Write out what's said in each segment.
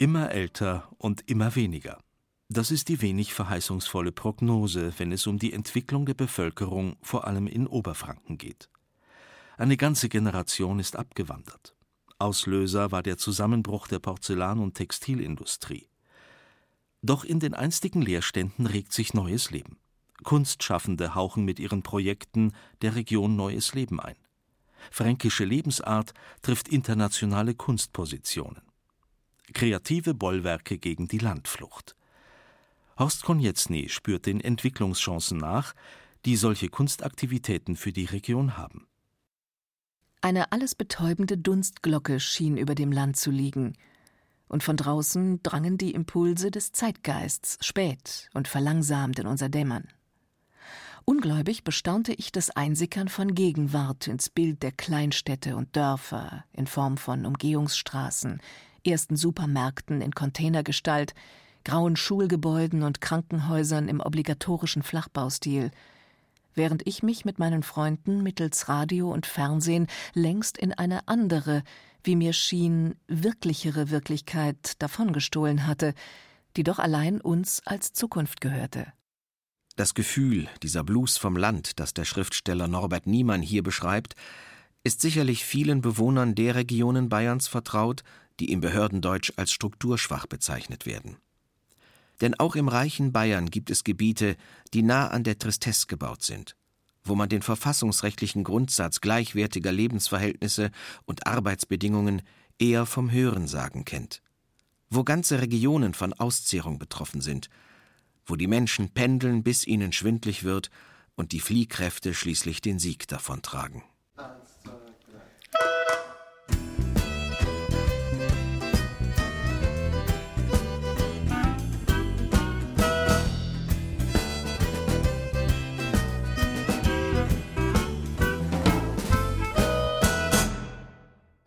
Immer älter und immer weniger. Das ist die wenig verheißungsvolle Prognose, wenn es um die Entwicklung der Bevölkerung vor allem in Oberfranken geht. Eine ganze Generation ist abgewandert. Auslöser war der Zusammenbruch der Porzellan- und Textilindustrie. Doch in den einstigen Leerständen regt sich neues Leben. Kunstschaffende hauchen mit ihren Projekten der Region neues Leben ein. Fränkische Lebensart trifft internationale Kunstpositionen kreative Bollwerke gegen die Landflucht. Horst Konietzny spürt den Entwicklungschancen nach, die solche Kunstaktivitäten für die Region haben. Eine alles betäubende Dunstglocke schien über dem Land zu liegen, und von draußen drangen die Impulse des Zeitgeists spät und verlangsamt in unser Dämmern. Ungläubig bestaunte ich das Einsickern von Gegenwart ins Bild der Kleinstädte und Dörfer in Form von Umgehungsstraßen, ersten Supermärkten in Containergestalt, grauen Schulgebäuden und Krankenhäusern im obligatorischen Flachbaustil, während ich mich mit meinen Freunden mittels Radio und Fernsehen längst in eine andere, wie mir schien, wirklichere Wirklichkeit davongestohlen hatte, die doch allein uns als Zukunft gehörte. Das Gefühl, dieser Blues vom Land, das der Schriftsteller Norbert Niemann hier beschreibt, ist sicherlich vielen Bewohnern der Regionen Bayerns vertraut, die im Behördendeutsch als strukturschwach bezeichnet werden. Denn auch im reichen Bayern gibt es Gebiete, die nah an der Tristesse gebaut sind, wo man den verfassungsrechtlichen Grundsatz gleichwertiger Lebensverhältnisse und Arbeitsbedingungen eher vom Hörensagen kennt, wo ganze Regionen von Auszehrung betroffen sind, wo die Menschen pendeln, bis ihnen schwindlig wird und die Fliehkräfte schließlich den Sieg davontragen.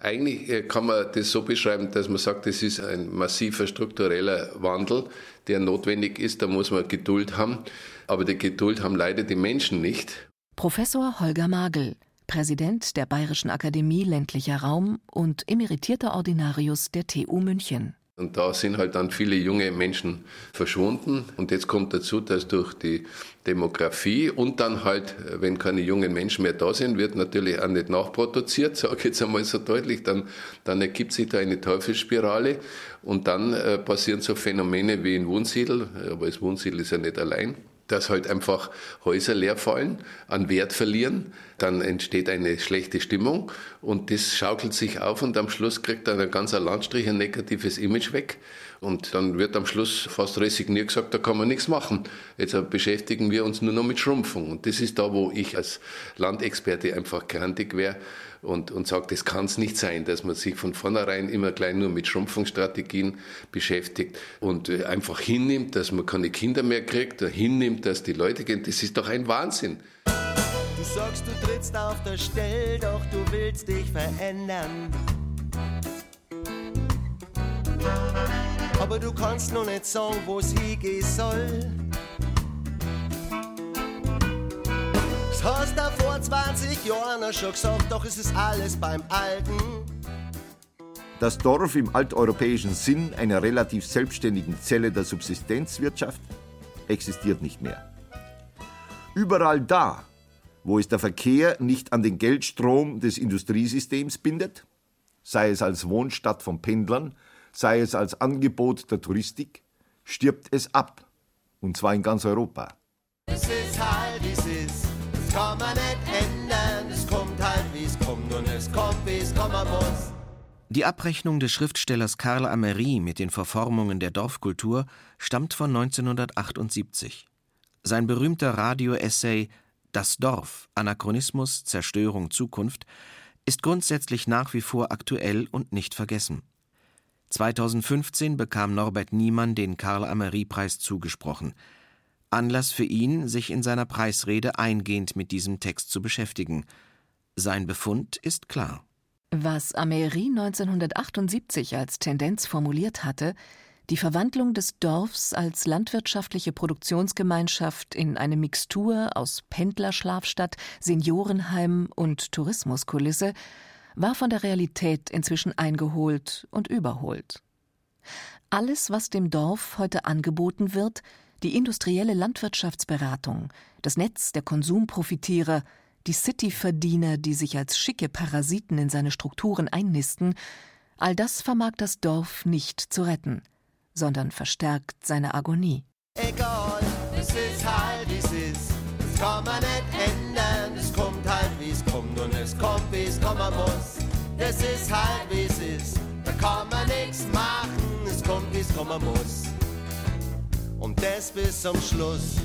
Eigentlich äh, kann man das so beschreiben, dass man sagt, das ist ein massiver struktureller Wandel, der notwendig ist. Da muss man Geduld haben. Aber die Geduld haben leider die Menschen nicht. Professor Holger Magel, Präsident der Bayerischen Akademie ländlicher Raum und emeritierter Ordinarius der TU München. Und da sind halt dann viele junge Menschen verschwunden. Und jetzt kommt dazu, dass durch die Demografie und dann halt, wenn keine jungen Menschen mehr da sind, wird natürlich auch nicht nachproduziert, sage ich jetzt einmal so deutlich, dann, dann ergibt sich da eine Teufelsspirale. Und dann äh, passieren so Phänomene wie in Wunsiedel, aber das Wunsiedel ist ja nicht allein dass halt einfach Häuser leer fallen, an Wert verlieren, dann entsteht eine schlechte Stimmung und das schaukelt sich auf und am Schluss kriegt dann ein ganzer Landstrich ein negatives Image weg und dann wird am Schluss fast resigniert gesagt, da kann man nichts machen. Jetzt beschäftigen wir uns nur noch mit Schrumpfung und das ist da, wo ich als Landexperte einfach grantig wäre und, und sagt, das kann es nicht sein, dass man sich von vornherein immer gleich nur mit Schrumpfungsstrategien beschäftigt und äh, einfach hinnimmt, dass man keine Kinder mehr kriegt, hinnimmt, dass die Leute gehen. Das ist doch ein Wahnsinn. Du sagst, du trittst auf der Stelle, doch du willst dich verändern. Aber du kannst noch nicht sagen, wo es hingehen soll. Hast du vor 20 Jahren schon gesagt, doch es ist alles beim Alten. Das Dorf im alteuropäischen Sinn einer relativ selbstständigen Zelle der Subsistenzwirtschaft existiert nicht mehr. Überall da, wo es der Verkehr nicht an den Geldstrom des Industriesystems bindet, sei es als Wohnstadt von Pendlern, sei es als Angebot der Touristik, stirbt es ab. Und zwar in ganz Europa. Es ist halt, es ist kann man nicht ändern. Es kommt halt, wie es kommt und es kommt, wie es kommen muss. Die Abrechnung des Schriftstellers Karl Amery mit den Verformungen der Dorfkultur stammt von 1978. Sein berühmter Radio-Essay Das Dorf, Anachronismus, Zerstörung, Zukunft ist grundsätzlich nach wie vor aktuell und nicht vergessen. 2015 bekam Norbert Niemann den Karl-Amery-Preis zugesprochen. Anlass für ihn, sich in seiner Preisrede eingehend mit diesem Text zu beschäftigen. Sein Befund ist klar. Was Amery 1978 als Tendenz formuliert hatte, die Verwandlung des Dorfs als landwirtschaftliche Produktionsgemeinschaft in eine Mixtur aus Pendlerschlafstadt, Seniorenheim und Tourismuskulisse, war von der Realität inzwischen eingeholt und überholt. Alles, was dem Dorf heute angeboten wird, die industrielle Landwirtschaftsberatung, das Netz der Konsumprofitierer, die City-Verdiener, die sich als schicke Parasiten in seine Strukturen einnisten, all das vermag das Dorf nicht zu retten, sondern verstärkt seine Agonie. Egal, es ist halt, wie es ist. Das kann man nicht ändern. Es kommt halt, wie es kommt und es kommt, wie es kommen muss. Das ist halt, wie es ist. Da kann man nichts machen. Es kommt, wie es kommen muss. Und das bis zum Schluss.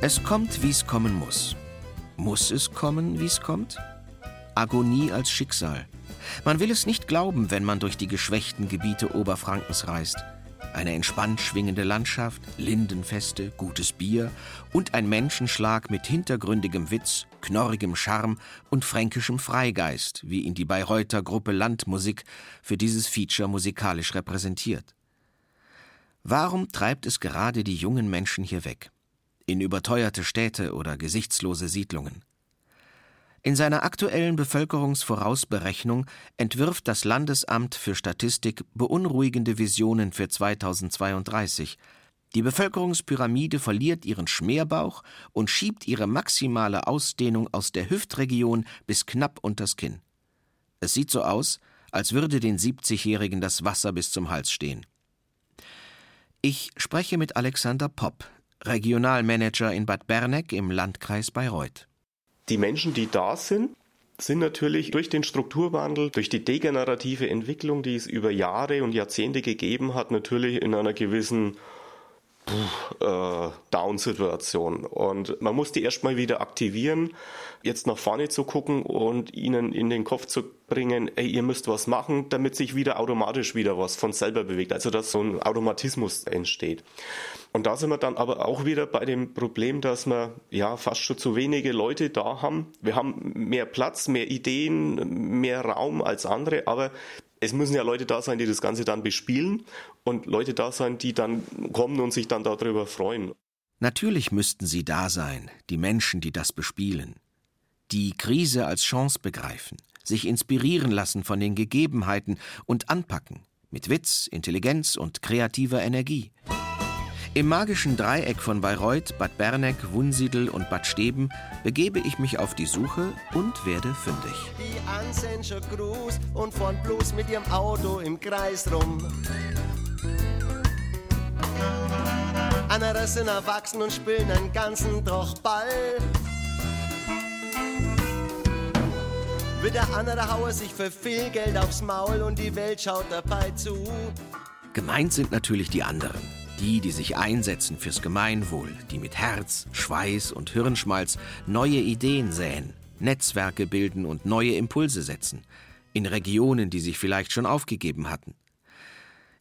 Es kommt, wie es kommen muss. Muss es kommen, wie es kommt? Agonie als Schicksal. Man will es nicht glauben, wenn man durch die geschwächten Gebiete Oberfrankens reist. Eine entspannt schwingende Landschaft, Lindenfeste, gutes Bier und ein Menschenschlag mit hintergründigem Witz, knorrigem Charme und fränkischem Freigeist, wie ihn die Bayreuther Gruppe Landmusik für dieses Feature musikalisch repräsentiert. Warum treibt es gerade die jungen Menschen hier weg? in überteuerte Städte oder gesichtslose Siedlungen. In seiner aktuellen Bevölkerungsvorausberechnung entwirft das Landesamt für Statistik beunruhigende Visionen für 2032. Die Bevölkerungspyramide verliert ihren Schmerbauch und schiebt ihre maximale Ausdehnung aus der Hüftregion bis knapp unters Kinn. Es sieht so aus, als würde den 70-Jährigen das Wasser bis zum Hals stehen. Ich spreche mit Alexander Popp, Regionalmanager in Bad Berneck im Landkreis Bayreuth. Die Menschen, die da sind, sind natürlich durch den Strukturwandel, durch die degenerative Entwicklung, die es über Jahre und Jahrzehnte gegeben hat, natürlich in einer gewissen äh, Down-Situation. Und man muss die erstmal wieder aktivieren, jetzt nach vorne zu gucken und ihnen in den Kopf zu bringen, ey, ihr müsst was machen, damit sich wieder automatisch wieder was von selber bewegt. Also dass so ein Automatismus entsteht. Und da sind wir dann aber auch wieder bei dem Problem, dass wir ja fast schon zu wenige Leute da haben. Wir haben mehr Platz, mehr Ideen, mehr Raum als andere, aber es müssen ja Leute da sein, die das Ganze dann bespielen und Leute da sein, die dann kommen und sich dann darüber freuen. Natürlich müssten sie da sein, die Menschen, die das bespielen. Die Krise als Chance begreifen, sich inspirieren lassen von den Gegebenheiten und anpacken, mit Witz, Intelligenz und kreativer Energie. Im magischen Dreieck von Bayreuth, Bad Berneck, Wunsiedel und Bad Steben begebe ich mich auf die Suche und werde fündig. Die ansehen schon groß und fahren bloß mit ihrem Auto im Kreis rum. Andere sind erwachsen und spielen einen ganzen Doch Ball. Wieder andere hauen sich für viel Geld aufs Maul und die Welt schaut dabei zu. Gemeint sind natürlich die anderen. Die, die sich einsetzen fürs Gemeinwohl, die mit Herz, Schweiß und Hirnschmalz neue Ideen säen, Netzwerke bilden und neue Impulse setzen, in Regionen, die sich vielleicht schon aufgegeben hatten.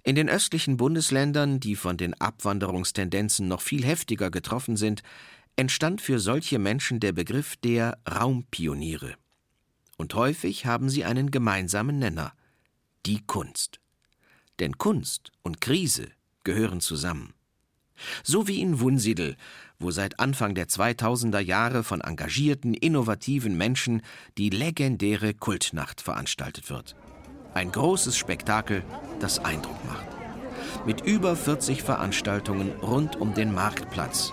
In den östlichen Bundesländern, die von den Abwanderungstendenzen noch viel heftiger getroffen sind, entstand für solche Menschen der Begriff der Raumpioniere. Und häufig haben sie einen gemeinsamen Nenner die Kunst. Denn Kunst und Krise gehören zusammen. So wie in Wunsiedel, wo seit Anfang der 2000er Jahre von engagierten, innovativen Menschen die legendäre Kultnacht veranstaltet wird. Ein großes Spektakel, das Eindruck macht. Mit über 40 Veranstaltungen rund um den Marktplatz,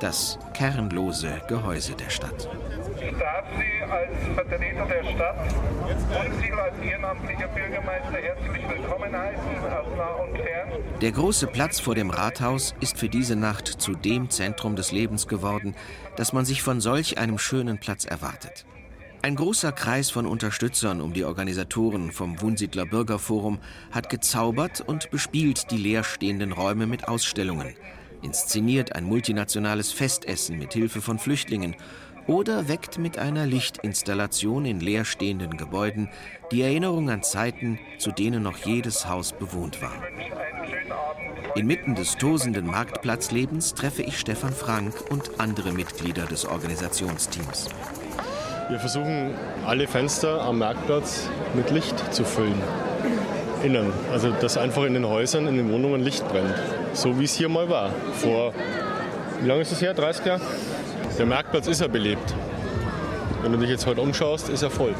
das kernlose Gehäuse der Stadt. Ich darf Sie als Vertreter der Stadt und als ehrenamtlicher Bürgermeister herzlich willkommen heißen, aus nah und fern. Der große Platz vor dem Rathaus ist für diese Nacht zu dem Zentrum des Lebens geworden, das man sich von solch einem schönen Platz erwartet. Ein großer Kreis von Unterstützern um die Organisatoren vom Wunsiedler Bürgerforum hat gezaubert und bespielt die leerstehenden Räume mit Ausstellungen, inszeniert ein multinationales Festessen mit Hilfe von Flüchtlingen oder weckt mit einer Lichtinstallation in leerstehenden Gebäuden die Erinnerung an Zeiten, zu denen noch jedes Haus bewohnt war. Inmitten des tosenden Marktplatzlebens treffe ich Stefan Frank und andere Mitglieder des Organisationsteams. Wir versuchen alle Fenster am Marktplatz mit Licht zu füllen. Innen. Also dass einfach in den Häusern, in den Wohnungen Licht brennt. So wie es hier mal war. Vor, wie lange ist das her? 30 Jahre? Der Marktplatz ist ja belebt. Wenn du dich jetzt heute umschaust, ist er voll.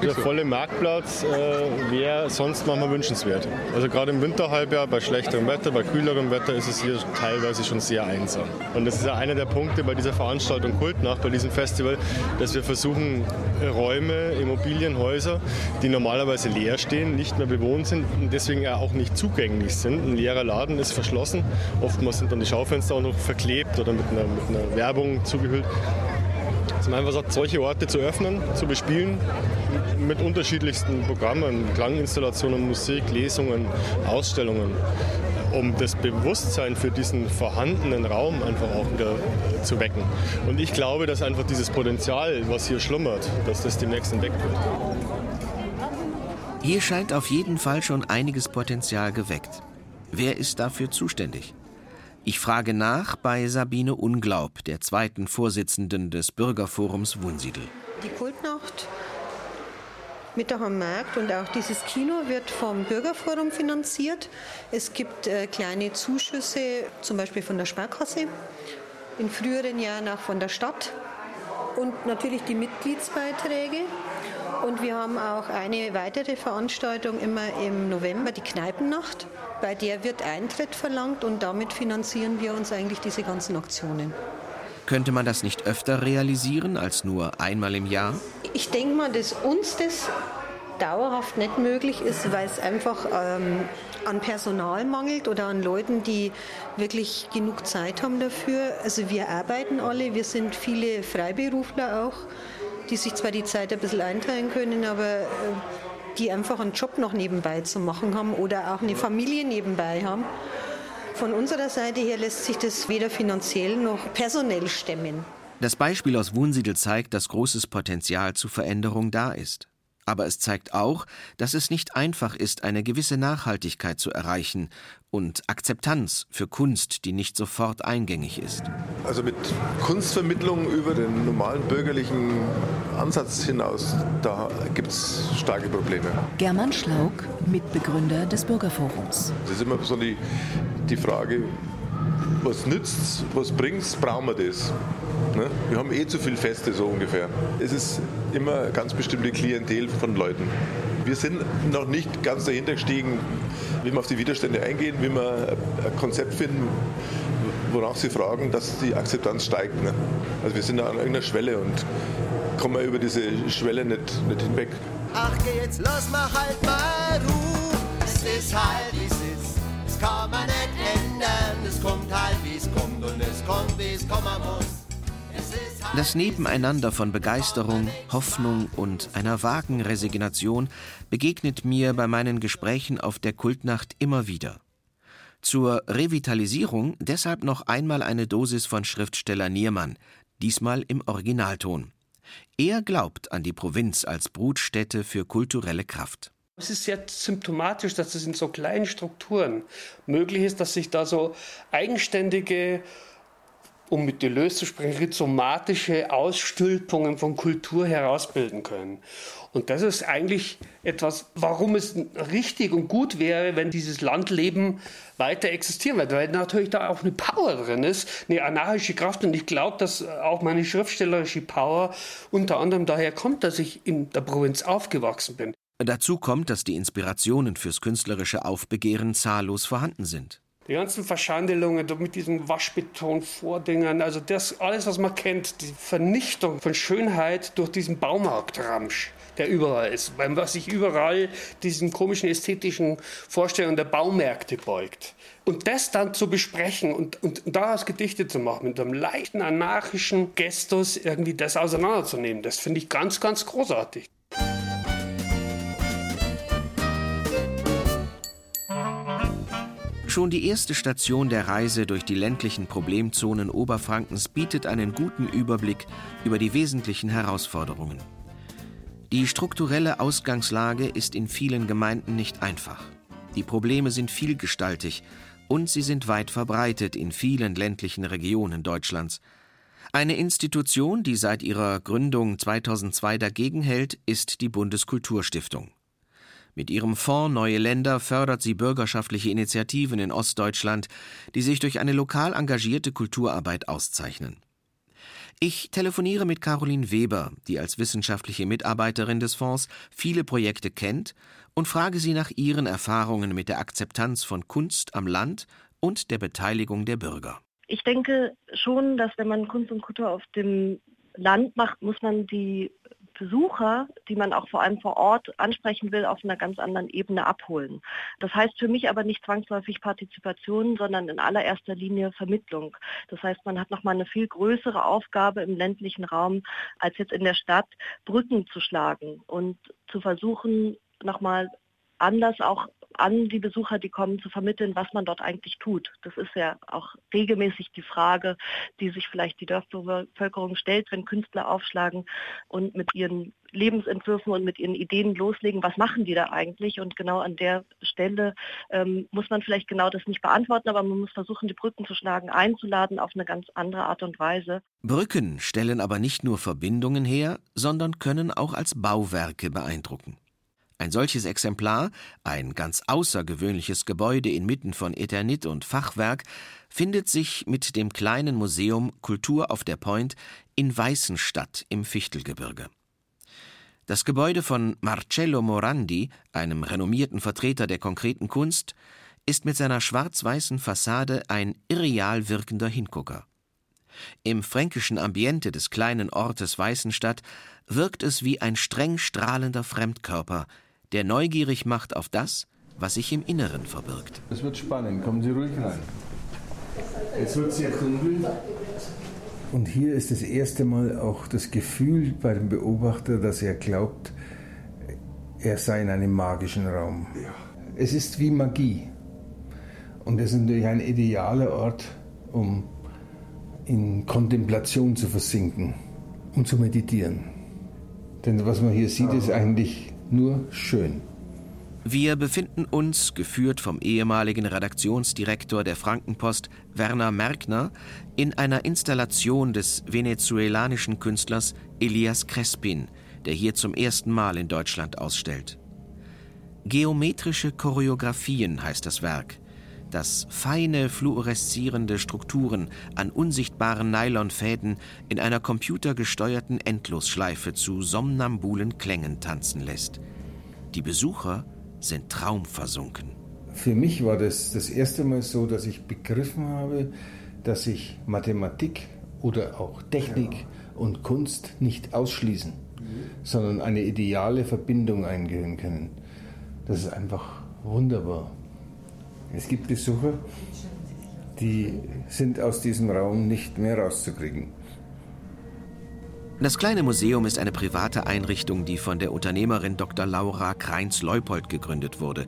Der volle Marktplatz äh, wäre sonst manchmal wünschenswert. Also gerade im Winterhalbjahr bei schlechterem Wetter, bei kühlerem Wetter ist es hier teilweise schon sehr einsam. Und das ist ja einer der Punkte bei dieser Veranstaltung Kultnacht, bei diesem Festival, dass wir versuchen, Räume, Immobilien, Häuser, die normalerweise leer stehen, nicht mehr bewohnt sind und deswegen auch nicht zugänglich sind. Ein leerer Laden ist verschlossen. Oftmals sind dann die Schaufenster auch noch verklebt oder mit einer, mit einer Werbung zugehüllt dass man einfach sagt, solche Orte zu öffnen, zu bespielen mit unterschiedlichsten Programmen, Klanginstallationen, Musik, Lesungen, Ausstellungen, um das Bewusstsein für diesen vorhandenen Raum einfach auch wieder zu wecken. Und ich glaube, dass einfach dieses Potenzial, was hier schlummert, dass das demnächst entdeckt wird. Hier scheint auf jeden Fall schon einiges Potenzial geweckt. Wer ist dafür zuständig? Ich frage nach bei Sabine Unglaub, der zweiten Vorsitzenden des Bürgerforums Wunsiedel. Die Kultnacht Mittag am Markt und auch dieses Kino wird vom Bürgerforum finanziert. Es gibt äh, kleine Zuschüsse, zum Beispiel von der Sparkasse, in früheren Jahren auch von der Stadt und natürlich die Mitgliedsbeiträge. Und wir haben auch eine weitere Veranstaltung immer im November, die Kneipennacht. Bei der wird Eintritt verlangt und damit finanzieren wir uns eigentlich diese ganzen Aktionen. Könnte man das nicht öfter realisieren als nur einmal im Jahr? Ich denke mal, dass uns das dauerhaft nicht möglich ist, weil es einfach ähm, an Personal mangelt oder an Leuten, die wirklich genug Zeit haben dafür. Also wir arbeiten alle, wir sind viele Freiberufler auch die sich zwar die Zeit ein bisschen einteilen können, aber äh, die einfach einen Job noch nebenbei zu machen haben oder auch eine Familie nebenbei haben. Von unserer Seite her lässt sich das weder finanziell noch personell stemmen. Das Beispiel aus Wunsiedel zeigt, dass großes Potenzial zur Veränderung da ist. Aber es zeigt auch, dass es nicht einfach ist, eine gewisse Nachhaltigkeit zu erreichen und Akzeptanz für Kunst, die nicht sofort eingängig ist. Also mit Kunstvermittlung über den normalen bürgerlichen Ansatz hinaus, da gibt es starke Probleme. German Schlaug, Mitbegründer des Bürgerforums. Das ist immer so die, die Frage, was nützt was bringt brauchen wir das. Ne? Wir haben eh zu viele Feste so ungefähr. Es ist immer eine ganz bestimmte Klientel von Leuten. Wir sind noch nicht ganz dahinter gestiegen, wie wir auf die Widerstände eingehen, wie wir ein Konzept finden, worauf sie fragen, dass die Akzeptanz steigt. Ne? Also wir sind da an irgendeiner Schwelle und kommen über diese Schwelle nicht, nicht hinweg. Ach, geh jetzt los, mach halt mal Ruhe. Es ist halt, wie es ist. Es kann man nicht ändern. Es kommt halt, wie es kommt und es kommt, wie es kommen muss. Das Nebeneinander von Begeisterung, Hoffnung und einer vagen Resignation begegnet mir bei meinen Gesprächen auf der Kultnacht immer wieder. Zur Revitalisierung deshalb noch einmal eine Dosis von Schriftsteller Niermann, diesmal im Originalton. Er glaubt an die Provinz als Brutstätte für kulturelle Kraft. Es ist sehr symptomatisch, dass es in so kleinen Strukturen möglich ist, dass sich da so eigenständige um mit Deleuze zu sprechen, rhizomatische Ausstülpungen von Kultur herausbilden können. Und das ist eigentlich etwas, warum es richtig und gut wäre, wenn dieses Landleben weiter existieren wird, weil natürlich da auch eine Power drin ist, eine anarchische Kraft. Und ich glaube, dass auch meine schriftstellerische Power unter anderem daher kommt, dass ich in der Provinz aufgewachsen bin. Dazu kommt, dass die Inspirationen fürs künstlerische Aufbegehren zahllos vorhanden sind. Die ganzen Verschandelungen mit diesen Waschbeton-Vordingern, also das alles, was man kennt, die Vernichtung von Schönheit durch diesen Baumarktramsch, der überall ist, was sich überall diesen komischen ästhetischen Vorstellungen der Baumärkte beugt. Und das dann zu besprechen und, und daraus Gedichte zu machen, mit einem leichten anarchischen Gestus irgendwie das auseinanderzunehmen, das finde ich ganz, ganz großartig. Schon die erste Station der Reise durch die ländlichen Problemzonen Oberfrankens bietet einen guten Überblick über die wesentlichen Herausforderungen. Die strukturelle Ausgangslage ist in vielen Gemeinden nicht einfach. Die Probleme sind vielgestaltig und sie sind weit verbreitet in vielen ländlichen Regionen Deutschlands. Eine Institution, die seit ihrer Gründung 2002 dagegen hält, ist die Bundeskulturstiftung. Mit ihrem Fonds Neue Länder fördert sie bürgerschaftliche Initiativen in Ostdeutschland, die sich durch eine lokal engagierte Kulturarbeit auszeichnen. Ich telefoniere mit Caroline Weber, die als wissenschaftliche Mitarbeiterin des Fonds viele Projekte kennt, und frage sie nach ihren Erfahrungen mit der Akzeptanz von Kunst am Land und der Beteiligung der Bürger. Ich denke schon, dass wenn man Kunst und Kultur auf dem Land macht, muss man die Besucher, die man auch vor allem vor Ort ansprechen will, auf einer ganz anderen Ebene abholen. Das heißt für mich aber nicht zwangsläufig Partizipation, sondern in allererster Linie Vermittlung. Das heißt, man hat nochmal eine viel größere Aufgabe im ländlichen Raum als jetzt in der Stadt, Brücken zu schlagen und zu versuchen, nochmal anders auch an die Besucher, die kommen, zu vermitteln, was man dort eigentlich tut. Das ist ja auch regelmäßig die Frage, die sich vielleicht die Dorfbevölkerung stellt, wenn Künstler aufschlagen und mit ihren Lebensentwürfen und mit ihren Ideen loslegen, was machen die da eigentlich? Und genau an der Stelle ähm, muss man vielleicht genau das nicht beantworten, aber man muss versuchen, die Brücken zu schlagen, einzuladen auf eine ganz andere Art und Weise. Brücken stellen aber nicht nur Verbindungen her, sondern können auch als Bauwerke beeindrucken. Ein solches Exemplar, ein ganz außergewöhnliches Gebäude inmitten von Eternit und Fachwerk, findet sich mit dem kleinen Museum Kultur auf der Point in Weißenstadt im Fichtelgebirge. Das Gebäude von Marcello Morandi, einem renommierten Vertreter der konkreten Kunst, ist mit seiner schwarz-weißen Fassade ein irreal wirkender Hingucker. Im fränkischen Ambiente des kleinen Ortes Weißenstadt wirkt es wie ein streng strahlender Fremdkörper, der neugierig macht auf das, was sich im Inneren verbirgt. Es wird spannend, kommen Sie ruhig rein. Jetzt wird es sehr dunkel. Und hier ist das erste Mal auch das Gefühl bei dem Beobachter, dass er glaubt, er sei in einem magischen Raum. Es ist wie Magie. Und es ist natürlich ein idealer Ort, um in Kontemplation zu versinken, um zu meditieren. Denn was man hier sieht, ist eigentlich nur schön. Wir befinden uns, geführt vom ehemaligen Redaktionsdirektor der Frankenpost Werner Merkner, in einer Installation des venezuelanischen Künstlers Elias Crespin, der hier zum ersten Mal in Deutschland ausstellt. Geometrische Choreografien heißt das Werk, das feine fluoreszierende Strukturen an unsichtbaren Nylonfäden in einer computergesteuerten Endlosschleife zu somnambulen Klängen tanzen lässt. Die Besucher sind traumversunken. Für mich war das das erste Mal so, dass ich begriffen habe, dass sich Mathematik oder auch Technik ja. und Kunst nicht ausschließen, mhm. sondern eine ideale Verbindung eingehen können. Das ist einfach wunderbar. Es gibt Besucher, die sind aus diesem Raum nicht mehr rauszukriegen. Das kleine Museum ist eine private Einrichtung, die von der Unternehmerin Dr. Laura Kreins-Leupold gegründet wurde.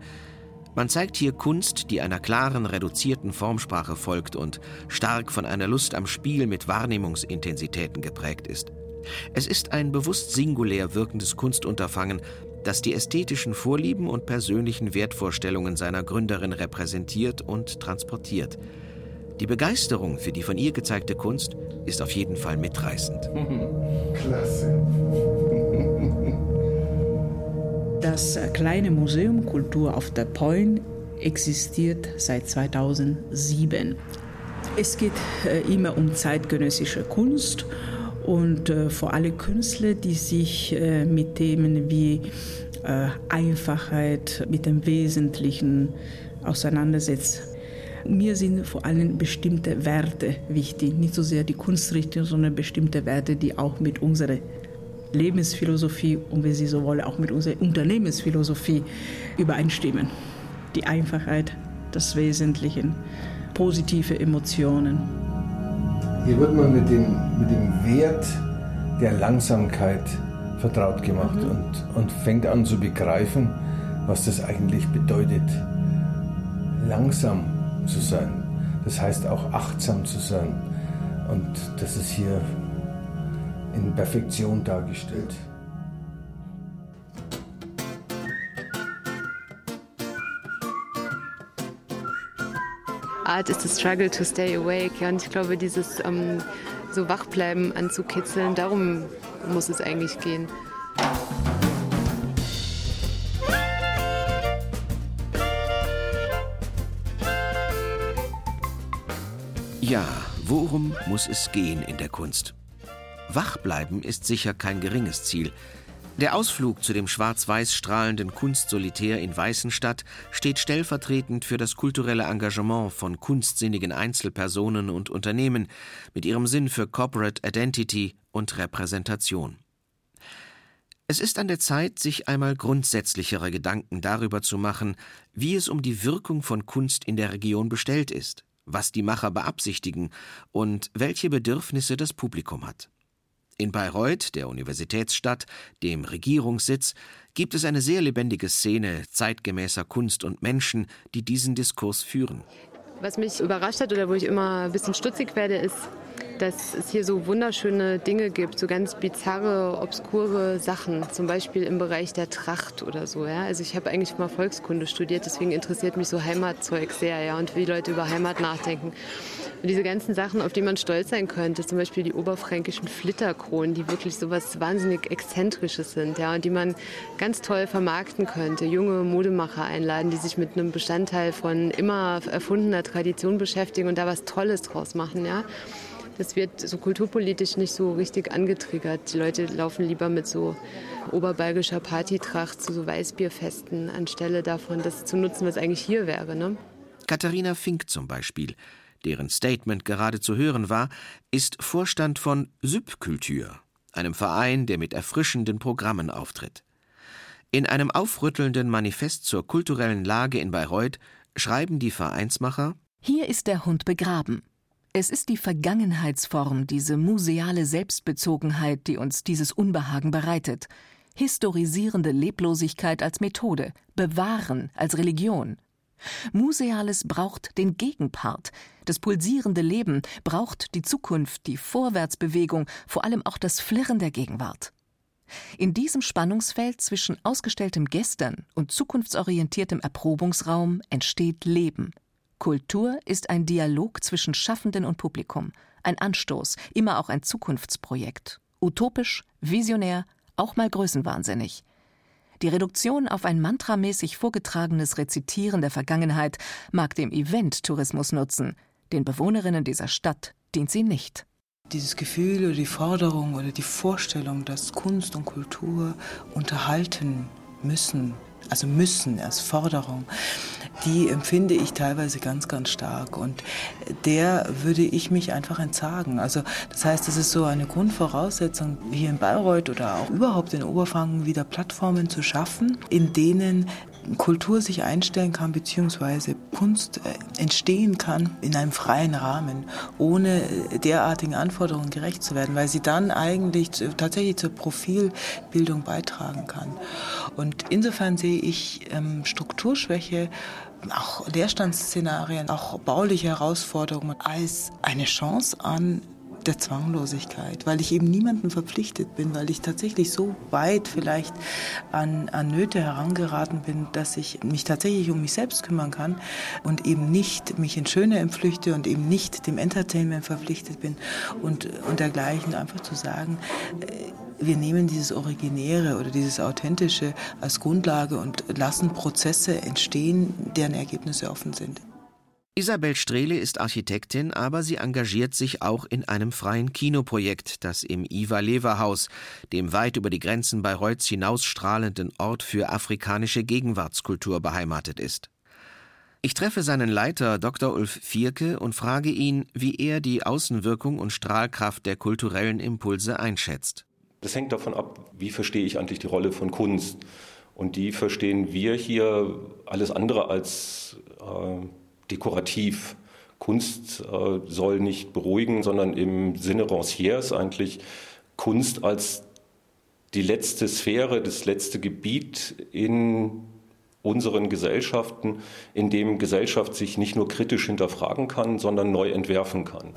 Man zeigt hier Kunst, die einer klaren, reduzierten Formsprache folgt und stark von einer Lust am Spiel mit Wahrnehmungsintensitäten geprägt ist. Es ist ein bewusst singulär wirkendes Kunstunterfangen, das die ästhetischen Vorlieben und persönlichen Wertvorstellungen seiner Gründerin repräsentiert und transportiert. Die Begeisterung für die von ihr gezeigte Kunst ist auf jeden Fall mitreißend. Klasse. Das kleine Museum Kultur auf der Point existiert seit 2007. Es geht äh, immer um zeitgenössische Kunst und äh, vor allem Künstler, die sich äh, mit Themen wie äh, Einfachheit, mit dem Wesentlichen auseinandersetzen. Mir sind vor allem bestimmte Werte wichtig, nicht so sehr die Kunstrichtung, sondern bestimmte Werte, die auch mit unserer Lebensphilosophie und wenn Sie so wollen, auch mit unserer Unternehmensphilosophie übereinstimmen. Die Einfachheit, das Wesentliche, positive Emotionen. Hier wird man mit dem, mit dem Wert der Langsamkeit vertraut gemacht mhm. und, und fängt an zu begreifen, was das eigentlich bedeutet. Langsam zu sein. Das heißt auch achtsam zu sein. Und das ist hier in Perfektion dargestellt. Art ist the struggle to stay awake. Ja, und ich glaube, dieses ähm, so Wachbleiben anzukitzeln, darum muss es eigentlich gehen. Ja, worum muss es gehen in der Kunst? Wachbleiben ist sicher kein geringes Ziel. Der Ausflug zu dem schwarz-weiß strahlenden Kunstsolitär in Weißenstadt steht stellvertretend für das kulturelle Engagement von kunstsinnigen Einzelpersonen und Unternehmen mit ihrem Sinn für Corporate Identity und Repräsentation. Es ist an der Zeit, sich einmal grundsätzlichere Gedanken darüber zu machen, wie es um die Wirkung von Kunst in der Region bestellt ist, was die Macher beabsichtigen und welche Bedürfnisse das Publikum hat. In Bayreuth, der Universitätsstadt, dem Regierungssitz, gibt es eine sehr lebendige Szene zeitgemäßer Kunst und Menschen, die diesen Diskurs führen. Was mich überrascht hat oder wo ich immer ein bisschen stutzig werde, ist, dass es hier so wunderschöne Dinge gibt, so ganz bizarre, obskure Sachen, zum Beispiel im Bereich der Tracht oder so. Ja? Also ich habe eigentlich mal Volkskunde studiert, deswegen interessiert mich so Heimatzeug sehr ja, und wie Leute über Heimat nachdenken. Und diese ganzen Sachen, auf die man stolz sein könnte, zum Beispiel die oberfränkischen Flitterkronen, die wirklich so was wahnsinnig Exzentrisches sind ja, und die man ganz toll vermarkten könnte. Junge Modemacher einladen, die sich mit einem Bestandteil von immer erfundener Tradition beschäftigen und da was Tolles draus machen. Ja. Das wird so kulturpolitisch nicht so richtig angetriggert. Die Leute laufen lieber mit so oberbergischer Partytracht zu so Weißbierfesten, anstelle davon, das zu nutzen, was eigentlich hier wäre. Ne? Katharina Fink zum Beispiel deren Statement gerade zu hören war, ist Vorstand von Subkultur, einem Verein, der mit erfrischenden Programmen auftritt. In einem aufrüttelnden Manifest zur kulturellen Lage in Bayreuth schreiben die Vereinsmacher Hier ist der Hund begraben. Es ist die Vergangenheitsform, diese museale Selbstbezogenheit, die uns dieses Unbehagen bereitet. Historisierende Leblosigkeit als Methode, Bewahren als Religion, Museales braucht den Gegenpart. Das pulsierende Leben braucht die Zukunft, die Vorwärtsbewegung, vor allem auch das Flirren der Gegenwart. In diesem Spannungsfeld zwischen ausgestelltem Gestern und zukunftsorientiertem Erprobungsraum entsteht Leben. Kultur ist ein Dialog zwischen Schaffenden und Publikum, ein Anstoß, immer auch ein Zukunftsprojekt. Utopisch, visionär, auch mal größenwahnsinnig. Die Reduktion auf ein mantramäßig vorgetragenes Rezitieren der Vergangenheit mag dem Event-Tourismus nutzen, den Bewohnerinnen dieser Stadt dient sie nicht. Dieses Gefühl oder die Forderung oder die Vorstellung, dass Kunst und Kultur unterhalten müssen, also müssen als Forderung, die empfinde ich teilweise ganz, ganz stark. Und der würde ich mich einfach entsagen. Also das heißt, es ist so eine Grundvoraussetzung, hier in Bayreuth oder auch überhaupt in Oberfranken wieder Plattformen zu schaffen, in denen Kultur sich einstellen kann, beziehungsweise Kunst äh, entstehen kann in einem freien Rahmen, ohne äh, derartigen Anforderungen gerecht zu werden, weil sie dann eigentlich tatsächlich zur Profilbildung beitragen kann. Und insofern sehe ich ähm, Strukturschwäche auch Leerstandsszenarien, auch bauliche Herausforderungen als eine Chance an, der Zwanglosigkeit, weil ich eben niemandem verpflichtet bin, weil ich tatsächlich so weit vielleicht an, an Nöte herangeraten bin, dass ich mich tatsächlich um mich selbst kümmern kann und eben nicht mich in Schöne entflüchte und eben nicht dem Entertainment verpflichtet bin und, und dergleichen. Einfach zu sagen, äh, wir nehmen dieses Originäre oder dieses Authentische als Grundlage und lassen Prozesse entstehen, deren Ergebnisse offen sind. Isabel Strehle ist Architektin, aber sie engagiert sich auch in einem freien Kinoprojekt, das im Iva-Lever-Haus, dem weit über die Grenzen Bayreuths hinausstrahlenden Ort für afrikanische Gegenwartskultur beheimatet ist. Ich treffe seinen Leiter Dr. Ulf Vierke und frage ihn, wie er die Außenwirkung und Strahlkraft der kulturellen Impulse einschätzt. Das hängt davon ab, wie verstehe ich eigentlich die Rolle von Kunst. Und die verstehen wir hier alles andere als äh, dekorativ. Kunst äh, soll nicht beruhigen, sondern im Sinne Rancières eigentlich Kunst als die letzte Sphäre, das letzte Gebiet in unseren Gesellschaften, in dem Gesellschaft sich nicht nur kritisch hinterfragen kann, sondern neu entwerfen kann.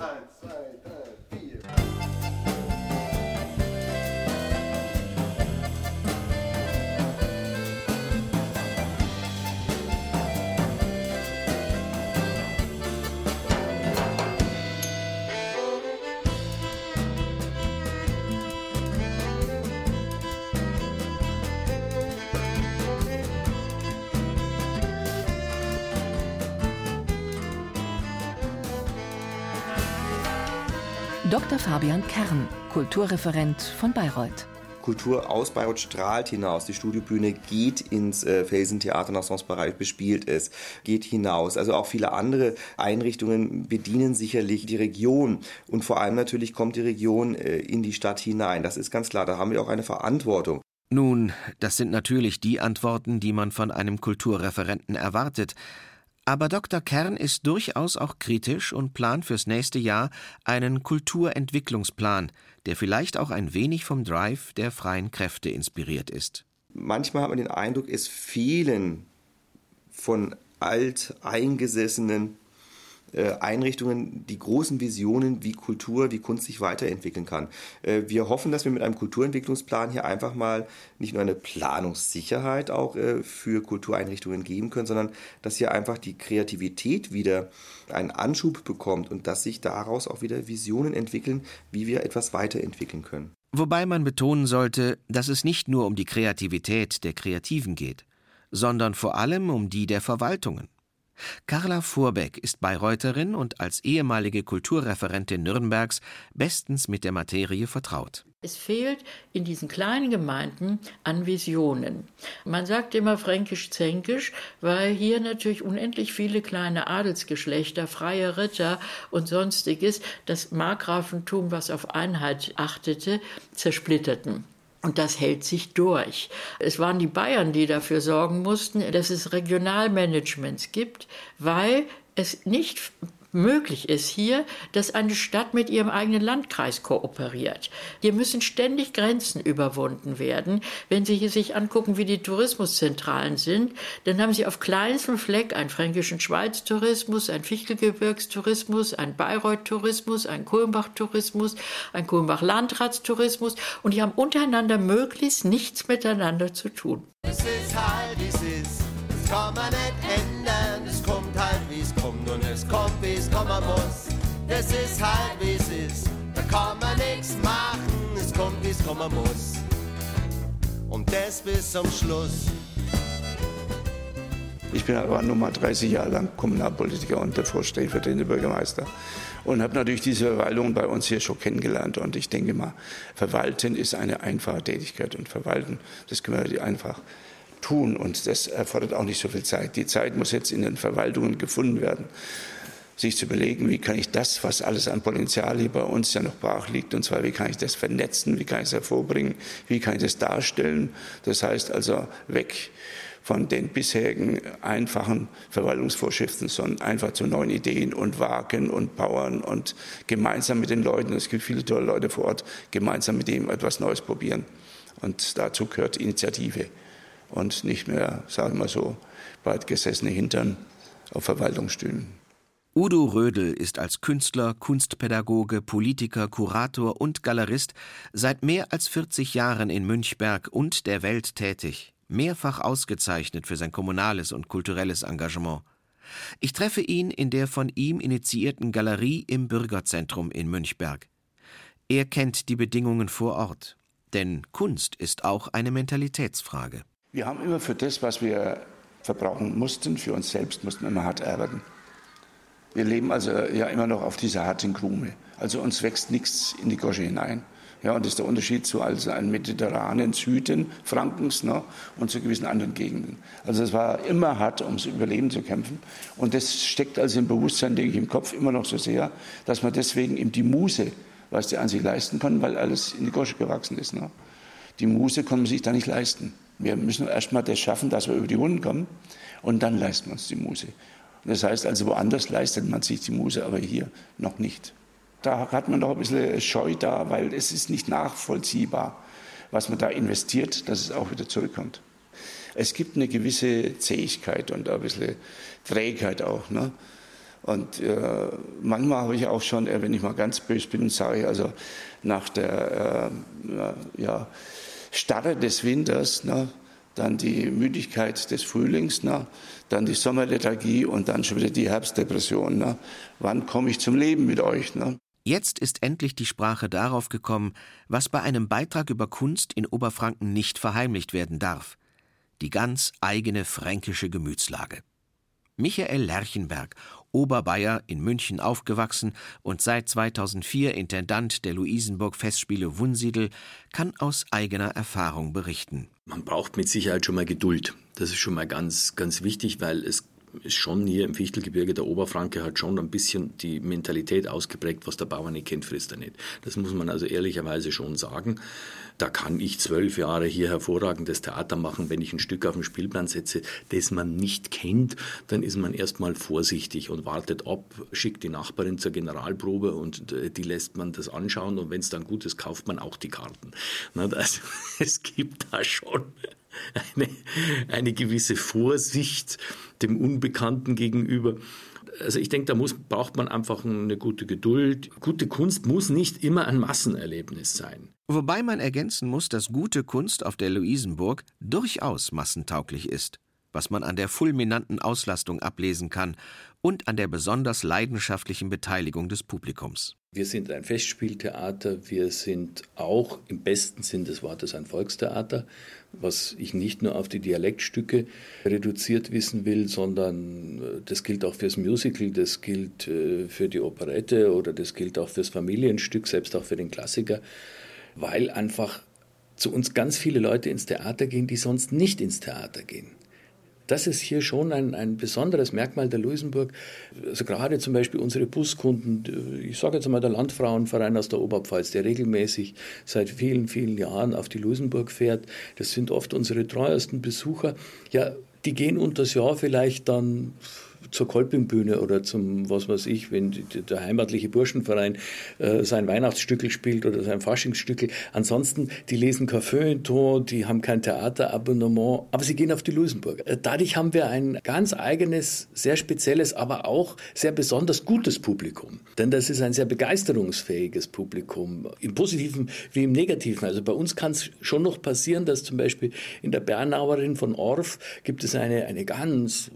Dr. Fabian Kern, Kulturreferent von Bayreuth. Kultur aus Bayreuth strahlt hinaus. Die Studiobühne geht ins äh, Felsentheater nach Sonsbereich, bespielt es, geht hinaus. Also auch viele andere Einrichtungen bedienen sicherlich die Region. Und vor allem natürlich kommt die Region äh, in die Stadt hinein. Das ist ganz klar. Da haben wir auch eine Verantwortung. Nun, das sind natürlich die Antworten, die man von einem Kulturreferenten erwartet. Aber Dr. Kern ist durchaus auch kritisch und plant fürs nächste Jahr einen Kulturentwicklungsplan, der vielleicht auch ein wenig vom Drive der freien Kräfte inspiriert ist. Manchmal hat man den Eindruck, es fehlen von alteingesessenen Einrichtungen die großen Visionen, wie Kultur, wie Kunst sich weiterentwickeln kann. Äh, wir hoffen, dass wir mit einem Kulturentwicklungsplan hier einfach mal nicht nur eine Planungssicherheit auch äh, für Kultureinrichtungen geben können, sondern dass hier einfach die Kreativität wieder einen Anschub bekommt und dass sich daraus auch wieder Visionen entwickeln, wie wir etwas weiterentwickeln können. Wobei man betonen sollte, dass es nicht nur um die Kreativität der Kreativen geht, sondern vor allem um die der Verwaltungen. Carla Vorbeck ist Bayreutherin und als ehemalige Kulturreferentin Nürnbergs bestens mit der Materie vertraut. Es fehlt in diesen kleinen Gemeinden an Visionen. Man sagt immer fränkisch-zänkisch, weil hier natürlich unendlich viele kleine Adelsgeschlechter, freie Ritter und sonstiges das Markgrafentum, was auf Einheit achtete, zersplitterten. Und das hält sich durch. Es waren die Bayern, die dafür sorgen mussten, dass es Regionalmanagements gibt, weil es nicht möglich ist hier, dass eine Stadt mit ihrem eigenen Landkreis kooperiert. Hier müssen ständig Grenzen überwunden werden. Wenn Sie hier sich angucken, wie die Tourismuszentralen sind, dann haben Sie auf kleinstem Fleck einen fränkischen Schweiz-Tourismus, einen Fichtelgebirgstourismus, einen Bayreuth-Tourismus, einen Kulmbach-Tourismus, einen Kulmbach-Landratstourismus und die haben untereinander möglichst nichts miteinander zu tun. Es ist halt, es ist, das kann man nicht ändern, es und es kommt, wie es kommen muss. Das ist halt, wie es ist, da kann man nichts machen, es kommt, wie es kommen muss. Und das bis zum Schluss. Ich bin aber nur mal 30 Jahre lang Kommunalpolitiker und davor stellvertretender Bürgermeister und habe natürlich diese Verwaltung bei uns hier schon kennengelernt. Und ich denke mal, Verwalten ist eine einfache Tätigkeit und Verwalten, das können wir einfach tun und das erfordert auch nicht so viel Zeit. Die Zeit muss jetzt in den Verwaltungen gefunden werden sich zu überlegen, wie kann ich das, was alles an Potenzial hier bei uns ja noch brach liegt, und zwar wie kann ich das vernetzen, wie kann ich es hervorbringen, wie kann ich das darstellen. Das heißt also weg von den bisherigen einfachen Verwaltungsvorschriften, sondern einfach zu neuen Ideen und Wagen und Powern und gemeinsam mit den Leuten, es gibt viele tolle Leute vor Ort, gemeinsam mit dem etwas Neues probieren. Und dazu gehört Initiative und nicht mehr, sagen wir so, bald gesessene Hintern auf Verwaltungsstühlen. Udo Rödel ist als Künstler, Kunstpädagoge, Politiker, Kurator und Galerist seit mehr als 40 Jahren in Münchberg und der Welt tätig, mehrfach ausgezeichnet für sein kommunales und kulturelles Engagement. Ich treffe ihn in der von ihm initiierten Galerie im Bürgerzentrum in Münchberg. Er kennt die Bedingungen vor Ort, denn Kunst ist auch eine Mentalitätsfrage. Wir haben immer für das, was wir verbrauchen mussten, für uns selbst mussten wir immer hart arbeiten. Wir leben also ja immer noch auf dieser harten Krume. Also uns wächst nichts in die Gosche hinein. Ja, und das ist der Unterschied zu also einem mediterranen Süden Frankens ne, und zu gewissen anderen Gegenden. Also es war immer hart, ums Überleben zu kämpfen. Und das steckt also im Bewusstsein, denke ich, im Kopf immer noch so sehr, dass man deswegen eben die Muse, was die an sich leisten kann, weil alles in die Gosche gewachsen ist. Ne. Die Muse kann man sich da nicht leisten. Wir müssen erst mal das schaffen, dass wir über die Runden kommen und dann leisten wir uns die Muse. Das heißt also, woanders leistet man sich die Muse, aber hier noch nicht. Da hat man doch ein bisschen Scheu da, weil es ist nicht nachvollziehbar, was man da investiert, dass es auch wieder zurückkommt. Es gibt eine gewisse Zähigkeit und ein bisschen Trägheit auch. Ne? Und äh, manchmal habe ich auch schon, äh, wenn ich mal ganz böse bin, sage ich, also nach der äh, ja, Starre des Winters, ne, dann die Müdigkeit des Frühlings, ne, dann die Sommerlethargie und dann schon wieder die Herbstdepression. Ne. Wann komme ich zum Leben mit euch? Ne? Jetzt ist endlich die Sprache darauf gekommen, was bei einem Beitrag über Kunst in Oberfranken nicht verheimlicht werden darf. Die ganz eigene fränkische Gemütslage. Michael Lerchenberg, Oberbayer in München aufgewachsen und seit 2004 Intendant der Luisenburg Festspiele Wunsiedel, kann aus eigener Erfahrung berichten. Man braucht mit Sicherheit schon mal Geduld. Das ist schon mal ganz, ganz wichtig, weil es ist schon hier im Fichtelgebirge, der Oberfranke hat schon ein bisschen die Mentalität ausgeprägt, was der Bauer nicht kennt, frisst er nicht. Das muss man also ehrlicherweise schon sagen. Da kann ich zwölf Jahre hier hervorragendes Theater machen, wenn ich ein Stück auf den Spielplan setze, das man nicht kennt, dann ist man erstmal vorsichtig und wartet ab, schickt die Nachbarin zur Generalprobe und äh, die lässt man das anschauen und wenn es dann gut ist, kauft man auch die Karten. Also, es gibt da schon eine, eine gewisse Vorsicht dem Unbekannten gegenüber. Also ich denke, da muss, braucht man einfach eine gute Geduld. Gute Kunst muss nicht immer ein Massenerlebnis sein. Wobei man ergänzen muss, dass gute Kunst auf der Luisenburg durchaus massentauglich ist, was man an der fulminanten Auslastung ablesen kann und an der besonders leidenschaftlichen Beteiligung des Publikums. Wir sind ein Festspieltheater, wir sind auch im besten Sinn des Wortes ein Volkstheater, was ich nicht nur auf die Dialektstücke reduziert wissen will, sondern äh, das gilt auch fürs Musical, das gilt äh, für die Operette oder das gilt auch fürs Familienstück, selbst auch für den Klassiker, weil einfach zu uns ganz viele Leute ins Theater gehen, die sonst nicht ins Theater gehen das ist hier schon ein, ein besonderes Merkmal der Luisenburg. Also gerade zum Beispiel unsere Buskunden, ich sage jetzt mal der Landfrauenverein aus der Oberpfalz, der regelmäßig seit vielen, vielen Jahren auf die Luisenburg fährt, das sind oft unsere treuesten Besucher. Ja, die gehen unters Jahr vielleicht dann zur Kolpingbühne oder zum, was weiß ich, wenn der heimatliche Burschenverein äh, sein Weihnachtsstückel spielt oder sein Faschingsstückel. Ansonsten, die lesen kein Feuilleton, die haben kein Theaterabonnement, aber sie gehen auf die Luisenburg. Äh, dadurch haben wir ein ganz eigenes, sehr spezielles, aber auch sehr besonders gutes Publikum. Denn das ist ein sehr begeisterungsfähiges Publikum, im Positiven wie im Negativen. Also bei uns kann es schon noch passieren, dass zum Beispiel in der Bernauerin von Orff gibt es eine, eine ganz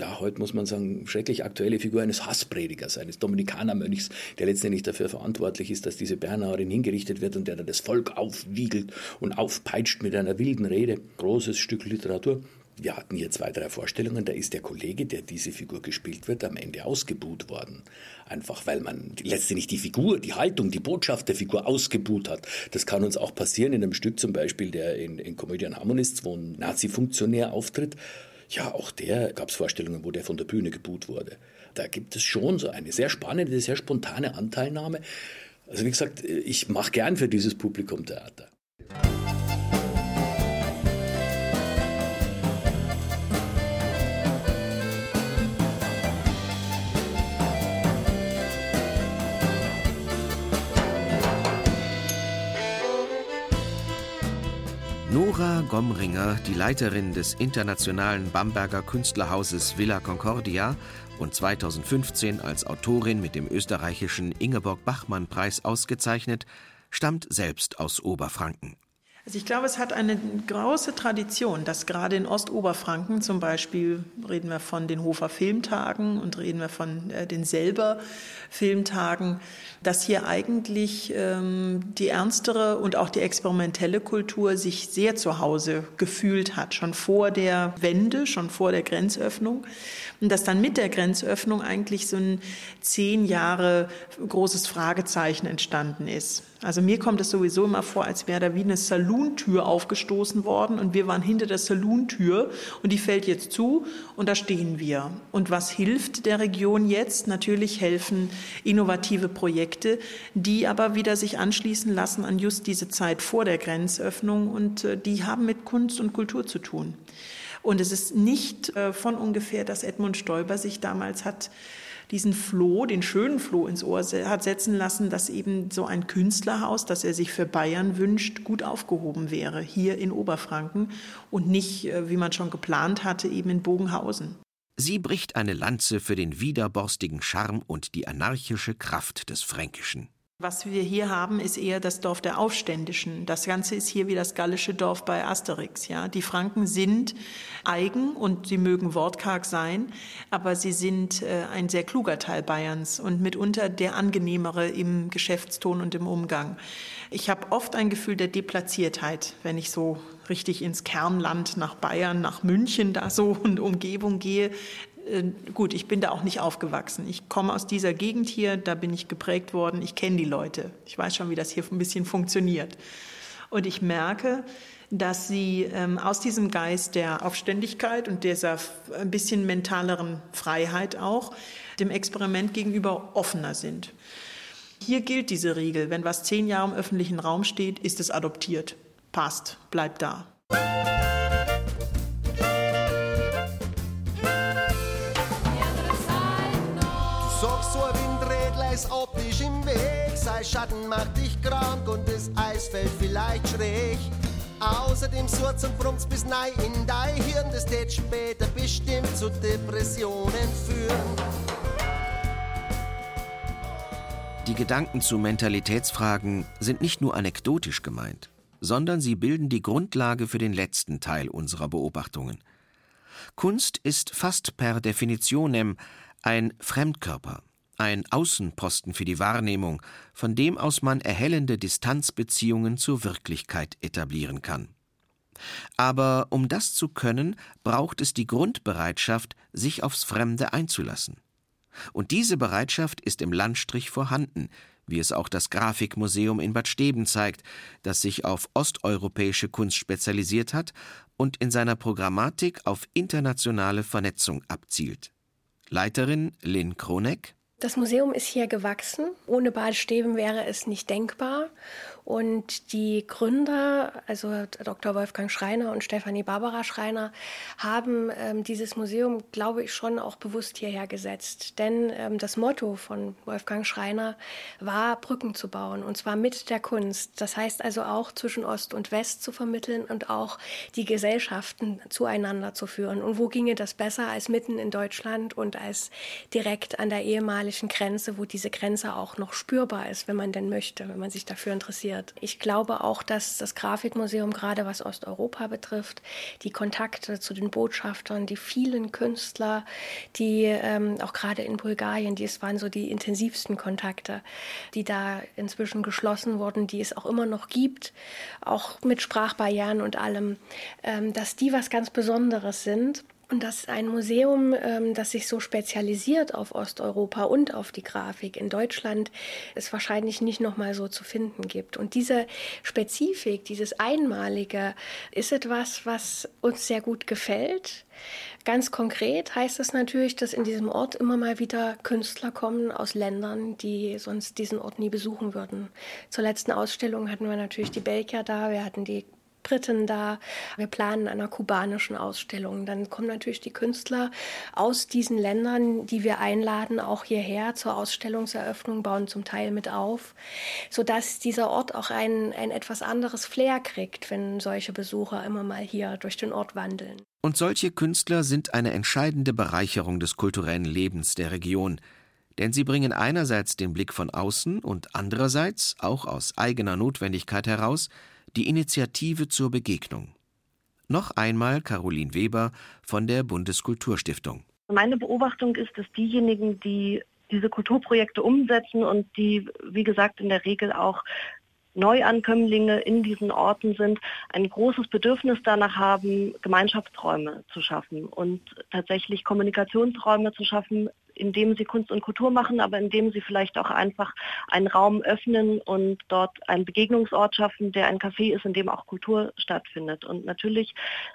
ja, heute muss man sagen, schrecklich aktuelle Figur eines Hasspredigers, eines Dominikanermönchs, der letztendlich dafür verantwortlich ist, dass diese Bernauerin hingerichtet wird und der dann das Volk aufwiegelt und aufpeitscht mit einer wilden Rede. Großes Stück Literatur. Wir hatten hier zwei, drei Vorstellungen, da ist der Kollege, der diese Figur gespielt wird, am Ende ausgebuht worden. Einfach weil man letztendlich die Figur, die Haltung, die Botschaft der Figur ausgebuht hat. Das kann uns auch passieren in einem Stück zum Beispiel, der in, in Comedian Harmonists, wo ein Nazi-Funktionär auftritt ja, auch der gab es Vorstellungen, wo der von der Bühne geboot wurde. Da gibt es schon so eine sehr spannende, sehr spontane Anteilnahme. Also wie gesagt, ich mache gern für dieses Publikum Theater. Nora Gomringer, die Leiterin des internationalen Bamberger Künstlerhauses Villa Concordia und 2015 als Autorin mit dem österreichischen Ingeborg Bachmann Preis ausgezeichnet, stammt selbst aus Oberfranken. Also ich glaube, es hat eine große Tradition, dass gerade in Ostoberfranken zum Beispiel reden wir von den Hofer Filmtagen und reden wir von äh, den Selber Filmtagen, dass hier eigentlich ähm, die ernstere und auch die experimentelle Kultur sich sehr zu Hause gefühlt hat, schon vor der Wende, schon vor der Grenzöffnung. Und dass dann mit der Grenzöffnung eigentlich so ein zehn Jahre großes Fragezeichen entstanden ist. Also mir kommt es sowieso immer vor, als wäre da wie eine Saluntür aufgestoßen worden und wir waren hinter der Saluntür und die fällt jetzt zu und da stehen wir. Und was hilft der Region jetzt? Natürlich helfen innovative Projekte, die aber wieder sich anschließen lassen an just diese Zeit vor der Grenzöffnung und äh, die haben mit Kunst und Kultur zu tun. Und es ist nicht äh, von ungefähr, dass Edmund Stoiber sich damals hat diesen Floh, den schönen Floh ins Ohr hat setzen lassen, dass eben so ein Künstlerhaus, das er sich für Bayern wünscht, gut aufgehoben wäre, hier in Oberfranken und nicht, äh, wie man schon geplant hatte, eben in Bogenhausen. Sie bricht eine Lanze für den widerborstigen Charme und die anarchische Kraft des Fränkischen. Was wir hier haben, ist eher das Dorf der Aufständischen. Das Ganze ist hier wie das gallische Dorf bei Asterix. Ja, die Franken sind eigen und sie mögen wortkarg sein, aber sie sind äh, ein sehr kluger Teil Bayerns und mitunter der angenehmere im Geschäftston und im Umgang. Ich habe oft ein Gefühl der Deplatziertheit, wenn ich so richtig ins Kernland nach Bayern, nach München da so und Umgebung gehe. Äh, gut, ich bin da auch nicht aufgewachsen. Ich komme aus dieser Gegend hier, da bin ich geprägt worden. Ich kenne die Leute. Ich weiß schon, wie das hier ein bisschen funktioniert. Und ich merke, dass sie ähm, aus diesem Geist der Aufständigkeit und dieser ein bisschen mentaleren Freiheit auch dem Experiment gegenüber offener sind. Hier gilt diese Regel, wenn was zehn Jahre im öffentlichen Raum steht, ist es adoptiert. Passt, bleibt da. Eis optisch im Weg, sei Schatten macht dich krank und das Eis fällt vielleicht schräg. Außerdem surzt und brummt's bis nei in dein Hirn, das tät später bestimmt zu Depressionen führen. Die Gedanken zu Mentalitätsfragen sind nicht nur anekdotisch gemeint, sondern sie bilden die Grundlage für den letzten Teil unserer Beobachtungen. Kunst ist fast per definitionem ein Fremdkörper, ein Außenposten für die Wahrnehmung, von dem aus man erhellende Distanzbeziehungen zur Wirklichkeit etablieren kann. Aber um das zu können, braucht es die Grundbereitschaft, sich aufs Fremde einzulassen. Und diese Bereitschaft ist im Landstrich vorhanden, wie es auch das Grafikmuseum in Bad Steben zeigt, das sich auf osteuropäische Kunst spezialisiert hat und in seiner Programmatik auf internationale Vernetzung abzielt. Leiterin Lynn Kroneck das Museum ist hier gewachsen. Ohne Bad Steben wäre es nicht denkbar. Und die Gründer, also Dr. Wolfgang Schreiner und Stefanie Barbara Schreiner, haben ähm, dieses Museum, glaube ich, schon auch bewusst hierher gesetzt. Denn ähm, das Motto von Wolfgang Schreiner war, Brücken zu bauen, und zwar mit der Kunst. Das heißt also auch zwischen Ost und West zu vermitteln und auch die Gesellschaften zueinander zu führen. Und wo ginge das besser als mitten in Deutschland und als direkt an der ehemaligen Grenze, wo diese Grenze auch noch spürbar ist, wenn man denn möchte, wenn man sich dafür interessiert wird. Ich glaube auch, dass das Grafikmuseum, gerade was Osteuropa betrifft, die Kontakte zu den Botschaftern, die vielen Künstler, die ähm, auch gerade in Bulgarien, die es waren so die intensivsten Kontakte, die da inzwischen geschlossen wurden, die es auch immer noch gibt, auch mit Sprachbarrieren und allem, ähm, dass die was ganz Besonderes sind und dass ein Museum, ähm, das sich so spezialisiert auf Osteuropa und auf die Grafik in Deutschland, es wahrscheinlich nicht nochmal so zu finden gibt. Und diese Spezifik, dieses Einmalige, ist etwas, was uns sehr gut gefällt. Ganz konkret heißt es natürlich, dass in diesem Ort immer mal wieder Künstler kommen aus Ländern, die sonst diesen Ort nie besuchen würden. Zur letzten Ausstellung hatten wir natürlich die Belgier da, wir hatten die Briten da. Wir planen einer kubanischen Ausstellung. Dann kommen natürlich die Künstler aus diesen Ländern, die wir einladen, auch hierher zur Ausstellungseröffnung, bauen zum Teil mit auf, sodass dieser Ort auch ein, ein etwas anderes Flair kriegt, wenn solche Besucher immer mal hier durch den Ort wandeln. Und solche Künstler sind eine entscheidende Bereicherung des kulturellen Lebens der Region, denn sie bringen einerseits den Blick von außen und andererseits, auch aus eigener Notwendigkeit heraus, die Initiative zur Begegnung. Noch einmal Caroline Weber von der Bundeskulturstiftung. Meine Beobachtung ist, dass diejenigen, die diese Kulturprojekte umsetzen und die, wie gesagt, in der Regel auch Neuankömmlinge in diesen Orten sind, ein großes Bedürfnis danach haben, Gemeinschaftsräume zu schaffen und tatsächlich Kommunikationsräume zu schaffen, indem sie Kunst und Kultur machen, aber indem sie vielleicht auch einfach einen Raum öffnen und dort einen Begegnungsort schaffen, der ein Café ist, in dem auch Kultur stattfindet. Und natürlich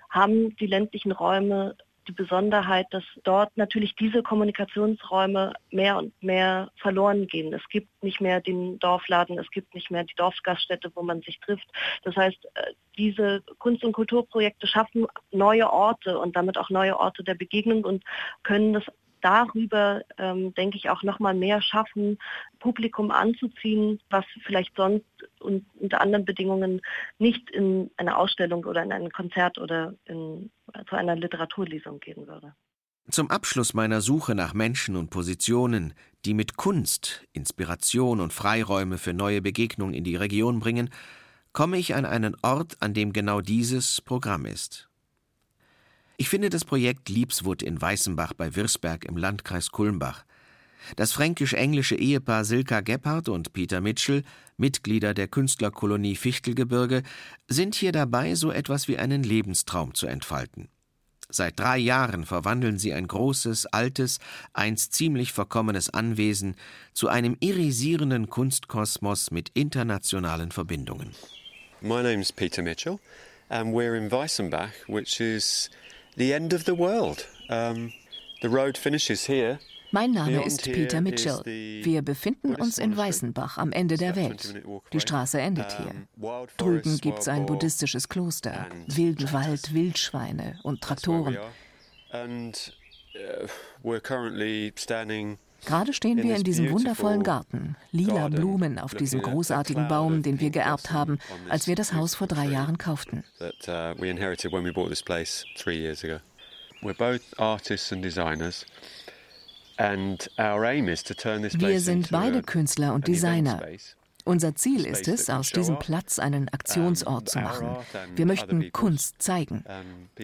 haben die ländlichen Räume die Besonderheit, dass dort natürlich diese Kommunikationsräume mehr und mehr verloren gehen. Es gibt nicht mehr den Dorfladen, es gibt nicht mehr die Dorfgaststätte, wo man sich trifft. Das heißt, äh, diese Kunst- und Kulturprojekte schaffen neue Orte und damit auch neue Orte der Begegnung und können das darüber, ähm, denke ich, auch nochmal mehr schaffen, Publikum anzuziehen, was vielleicht sonst und unter anderen Bedingungen nicht in eine Ausstellung oder in ein Konzert oder in, zu einer Literaturlesung gehen würde. Zum Abschluss meiner Suche nach Menschen und Positionen, die mit Kunst Inspiration und Freiräume für neue Begegnungen in die Region bringen, komme ich an einen Ort, an dem genau dieses Programm ist. Ich finde das Projekt Liebswood in Weißenbach bei Wirsberg im Landkreis Kulmbach. Das fränkisch-englische Ehepaar Silka Gebhardt und Peter Mitchell, Mitglieder der Künstlerkolonie Fichtelgebirge, sind hier dabei, so etwas wie einen Lebenstraum zu entfalten. Seit drei Jahren verwandeln sie ein großes, altes, einst ziemlich verkommenes Anwesen zu einem irisierenden Kunstkosmos mit internationalen Verbindungen. My name is Peter Mitchell and we're in Weissenbach, which is the end of the world. Um, the road finishes here mein Name ist Peter Mitchell. Wir befinden uns in Weißenbach am Ende der Welt. Die Straße endet hier. Drüben gibt es ein buddhistisches Kloster, wilden Wald, Wildschweine und Traktoren. Uh, Gerade stehen wir in diesem wundervollen Garten. Lila Blumen auf diesem großartigen Baum, den wir geerbt haben, als wir das Haus vor drei Jahren kauften. Uh. Wir sind beide Künstler und Designer. Unser Ziel ist es, aus diesem Platz einen Aktionsort zu machen. Wir möchten Kunst zeigen.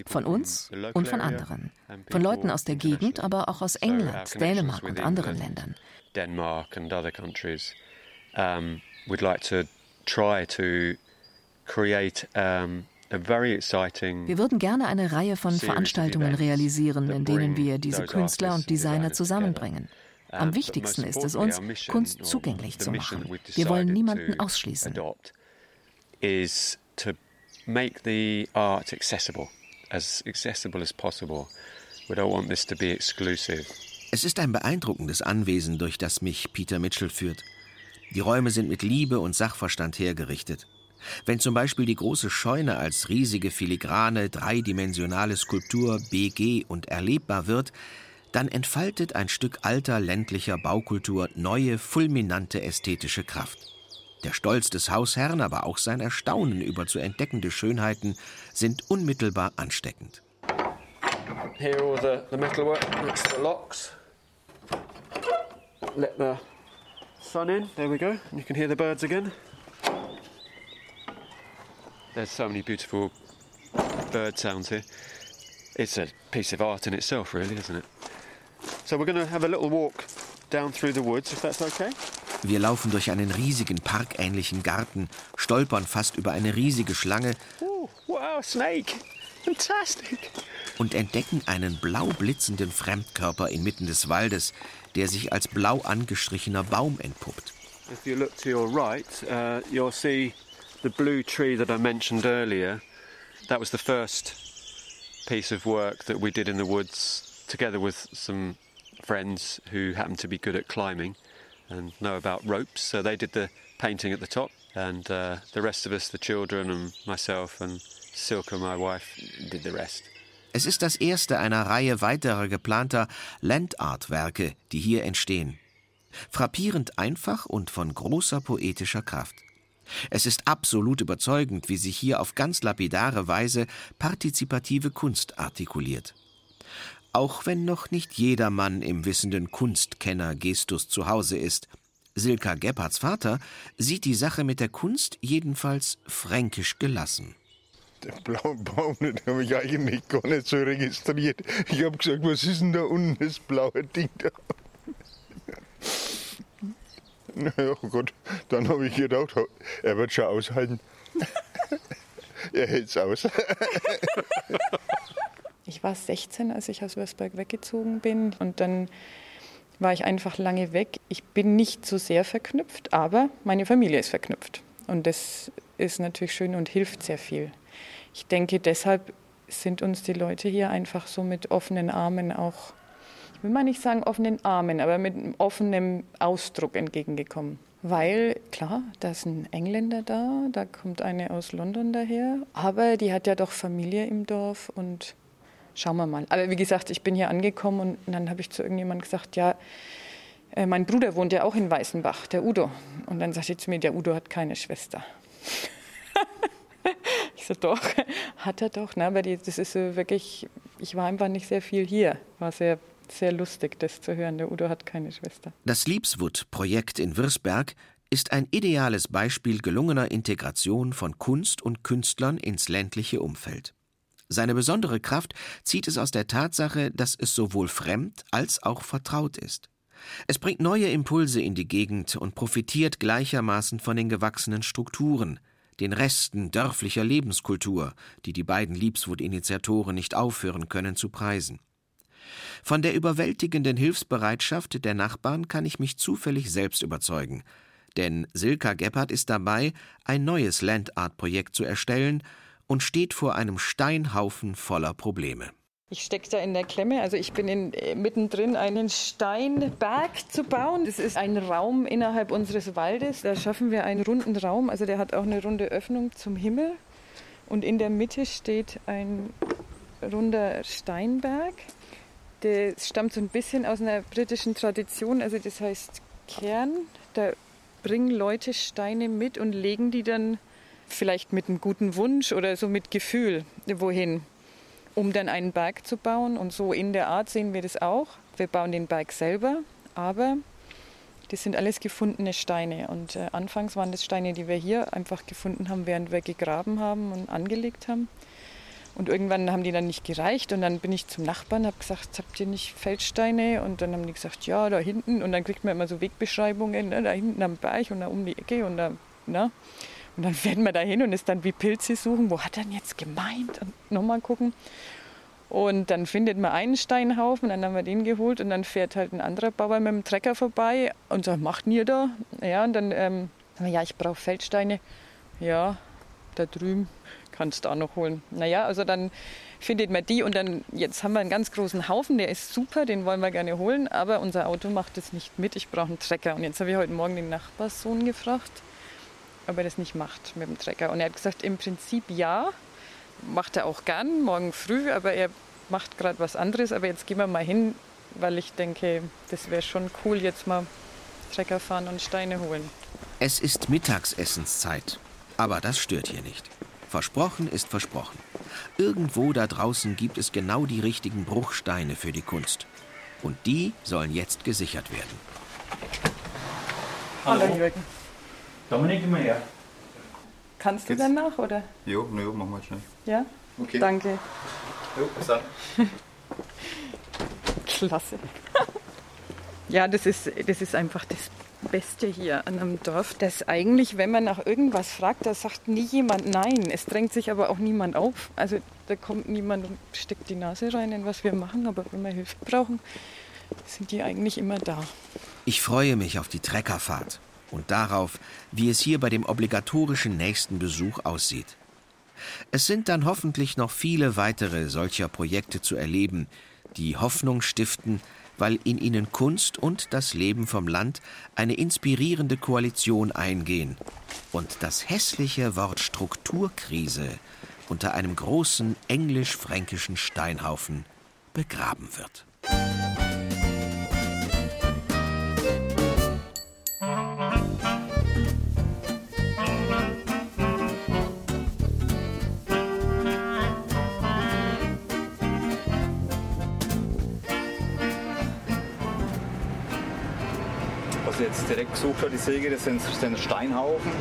Von uns und von anderen. Von Leuten aus der Gegend, aber auch aus England, Dänemark und anderen Ländern. Denmark and other countries. Um, we'd like to try to create um, wir würden gerne eine Reihe von Veranstaltungen realisieren, in denen wir diese Künstler und Designer zusammenbringen. Am wichtigsten ist es uns, Kunst zugänglich zu machen. Wir wollen niemanden ausschließen. Is to make the art accessible, as accessible as possible. We don't want this to be exclusive. Es ist ein beeindruckendes Anwesen, durch das mich Peter Mitchell führt. Die Räume sind mit Liebe und Sachverstand hergerichtet. Wenn zum Beispiel die große Scheune als riesige filigrane, dreidimensionale Skulptur BG und erlebbar wird, dann entfaltet ein Stück alter ländlicher Baukultur neue, fulminante ästhetische Kraft. Der Stolz des Hausherrn, aber auch sein Erstaunen über zu entdeckende Schönheiten sind unmittelbar ansteckend. Here all the, the metalwork, that's the locks. Let the sun in, there we go. You can hear the birds again. There's so many beautiful bird sounds here. It's a piece of art in itself, really, isn't it? So we're going to have a little walk down through the woods, if that's okay. Wir laufen durch einen riesigen parkähnlichen Garten, stolpern fast über eine riesige Schlange. Oh, wow, snake! Fantastic! Und entdecken einen blau blitzenden Fremdkörper inmitten des Waldes, der sich als blau angestrichener Baum entpuppt. If you look to your right, uh, you'll see the blue tree that I mentioned earlier, that was the first piece of work that we did in the woods together with some friends who happen to be good at climbing and know about ropes. So they did the painting at the top, and uh, the rest of us, the children and myself and Silke, my wife, did the rest. Es ist das erste einer Reihe weiterer geplanter Landart-Werke, die hier entstehen. Frappierend einfach und von großer poetischer Kraft. Es ist absolut überzeugend, wie sich hier auf ganz lapidare Weise partizipative Kunst artikuliert. Auch wenn noch nicht jeder Mann im wissenden Kunstkenner Gestus zu Hause ist, Silka Gebhards Vater sieht die Sache mit der Kunst jedenfalls fränkisch gelassen. Den blauen Baum, den habe ich eigentlich gar nicht so registriert. Ich habe gesagt, was ist denn da unten das blaue Ding da? Naja, gut, dann habe ich gedacht, er wird schon aushalten. er hält es aus. ich war 16, als ich aus Würzburg weggezogen bin und dann war ich einfach lange weg. Ich bin nicht so sehr verknüpft, aber meine Familie ist verknüpft. Und das ist natürlich schön und hilft sehr viel. Ich denke, deshalb sind uns die Leute hier einfach so mit offenen Armen auch will man nicht sagen offenen Armen, aber mit einem offenen Ausdruck entgegengekommen. Weil, klar, da ist ein Engländer da, da kommt eine aus London daher, aber die hat ja doch Familie im Dorf und schauen wir mal. Aber wie gesagt, ich bin hier angekommen und dann habe ich zu irgendjemandem gesagt, ja, äh, mein Bruder wohnt ja auch in Weißenbach, der Udo. Und dann sagte ich zu mir, der Udo hat keine Schwester. ich so, doch, hat er doch. Ne? Aber das ist so wirklich, ich war einfach nicht sehr viel hier. War sehr, sehr lustig, das zu hören. Der Udo hat keine Schwester. Das Liebswood-Projekt in Wirsberg ist ein ideales Beispiel gelungener Integration von Kunst und Künstlern ins ländliche Umfeld. Seine besondere Kraft zieht es aus der Tatsache, dass es sowohl fremd als auch vertraut ist. Es bringt neue Impulse in die Gegend und profitiert gleichermaßen von den gewachsenen Strukturen, den Resten dörflicher Lebenskultur, die die beiden Liebswood-Initiatoren nicht aufhören können zu preisen. Von der überwältigenden Hilfsbereitschaft der Nachbarn kann ich mich zufällig selbst überzeugen, denn Silka Gebhardt ist dabei, ein neues Landart-Projekt zu erstellen und steht vor einem Steinhaufen voller Probleme. Ich stecke da in der Klemme. Also ich bin in, äh, mittendrin, einen Steinberg zu bauen. Das ist ein Raum innerhalb unseres Waldes. Da schaffen wir einen runden Raum. Also der hat auch eine runde Öffnung zum Himmel. Und in der Mitte steht ein runder Steinberg. Der stammt so ein bisschen aus einer britischen Tradition. Also das heißt Kern. Da bringen Leute Steine mit und legen die dann vielleicht mit einem guten Wunsch oder so mit Gefühl wohin um dann einen Berg zu bauen. Und so in der Art sehen wir das auch. Wir bauen den Berg selber, aber das sind alles gefundene Steine. Und äh, anfangs waren das Steine, die wir hier einfach gefunden haben, während wir gegraben haben und angelegt haben. Und irgendwann haben die dann nicht gereicht und dann bin ich zum Nachbarn, habe gesagt, habt ihr nicht Feldsteine? Und dann haben die gesagt, ja, da hinten. Und dann kriegt man immer so Wegbeschreibungen, ne? da hinten am Berg und da um die Ecke und da, ne? Und dann werden wir da hin und ist dann wie Pilze suchen, wo hat er denn jetzt gemeint? Und nochmal gucken. Und dann findet man einen Steinhaufen, dann haben wir den geholt und dann fährt halt ein anderer Bauer mit dem Trecker vorbei und sagt, macht ihr da? Ja, und dann, ähm, ja, ich brauche Feldsteine. Ja, da drüben kannst du auch noch holen. Naja, also dann findet man die und dann, jetzt haben wir einen ganz großen Haufen, der ist super, den wollen wir gerne holen, aber unser Auto macht das nicht mit, ich brauche einen Trecker. Und jetzt habe ich heute Morgen den Nachbarssohn gefragt, ob er das nicht macht mit dem Trecker. Und er hat gesagt, im Prinzip ja, macht er auch gern, morgen früh, aber er macht gerade was anderes. Aber jetzt gehen wir mal hin, weil ich denke, das wäre schon cool, jetzt mal Trecker fahren und Steine holen. Es ist Mittagsessenszeit, aber das stört hier nicht. Versprochen ist versprochen. Irgendwo da draußen gibt es genau die richtigen Bruchsteine für die Kunst. Und die sollen jetzt gesichert werden. Hallo, Jürgen. Dominik, immer her. Kannst du dann nach, oder? Jo, na jo, machen wir schnell. Ja? Okay. Danke. Jo, bis dann. Klasse. ja, das ist, das ist einfach das Beste hier an einem Dorf, dass eigentlich, wenn man nach irgendwas fragt, da sagt nie jemand Nein. Es drängt sich aber auch niemand auf. Also da kommt niemand und steckt die Nase rein in was wir machen, aber wenn wir Hilfe brauchen, sind die eigentlich immer da. Ich freue mich auf die Treckerfahrt und darauf, wie es hier bei dem obligatorischen nächsten Besuch aussieht. Es sind dann hoffentlich noch viele weitere solcher Projekte zu erleben, die Hoffnung stiften, weil in ihnen Kunst und das Leben vom Land eine inspirierende Koalition eingehen und das hässliche Wort Strukturkrise unter einem großen englisch-fränkischen Steinhaufen begraben wird. Jetzt direkt gesucht hat, die Säge, das sind, das sind Steinhaufen.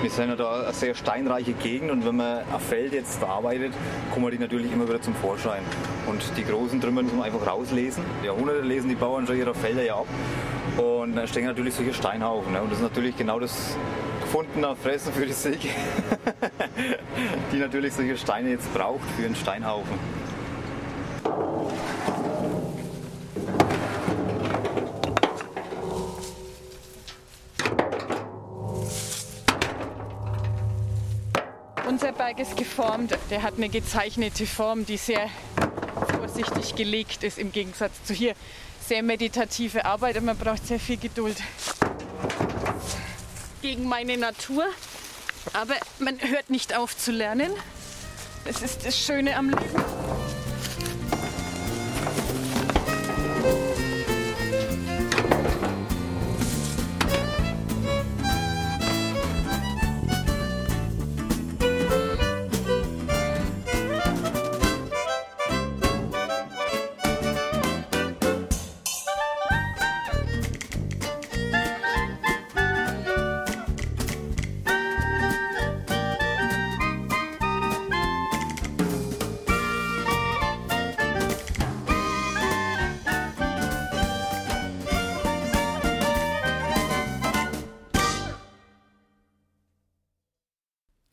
Wir sind ja da eine sehr steinreiche Gegend und wenn man ein Feld jetzt verarbeitet, kommen die natürlich immer wieder zum Vorschein. Und die großen Trümmer muss man einfach rauslesen. Jahrhunderte lesen die Bauern schon ihre Felder ja ab. Und dann stehen natürlich solche Steinhaufen. Ne? Und das ist natürlich genau das gefundene Fressen für die Säge, die natürlich solche Steine jetzt braucht für einen Steinhaufen. Berg geformt. Der hat eine gezeichnete Form, die sehr vorsichtig gelegt ist im Gegensatz zu hier. Sehr meditative Arbeit und man braucht sehr viel Geduld. Gegen meine Natur. Aber man hört nicht auf zu lernen. Das ist das Schöne am Leben.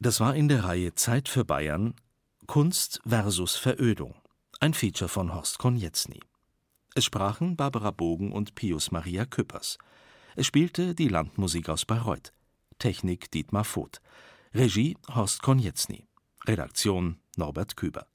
Das war in der Reihe Zeit für Bayern Kunst versus Verödung, ein Feature von Horst Konietzny. Es sprachen Barbara Bogen und Pius Maria Küppers. Es spielte die Landmusik aus Bayreuth. Technik Dietmar Voth. Regie Horst Konietzny. Redaktion Norbert Küber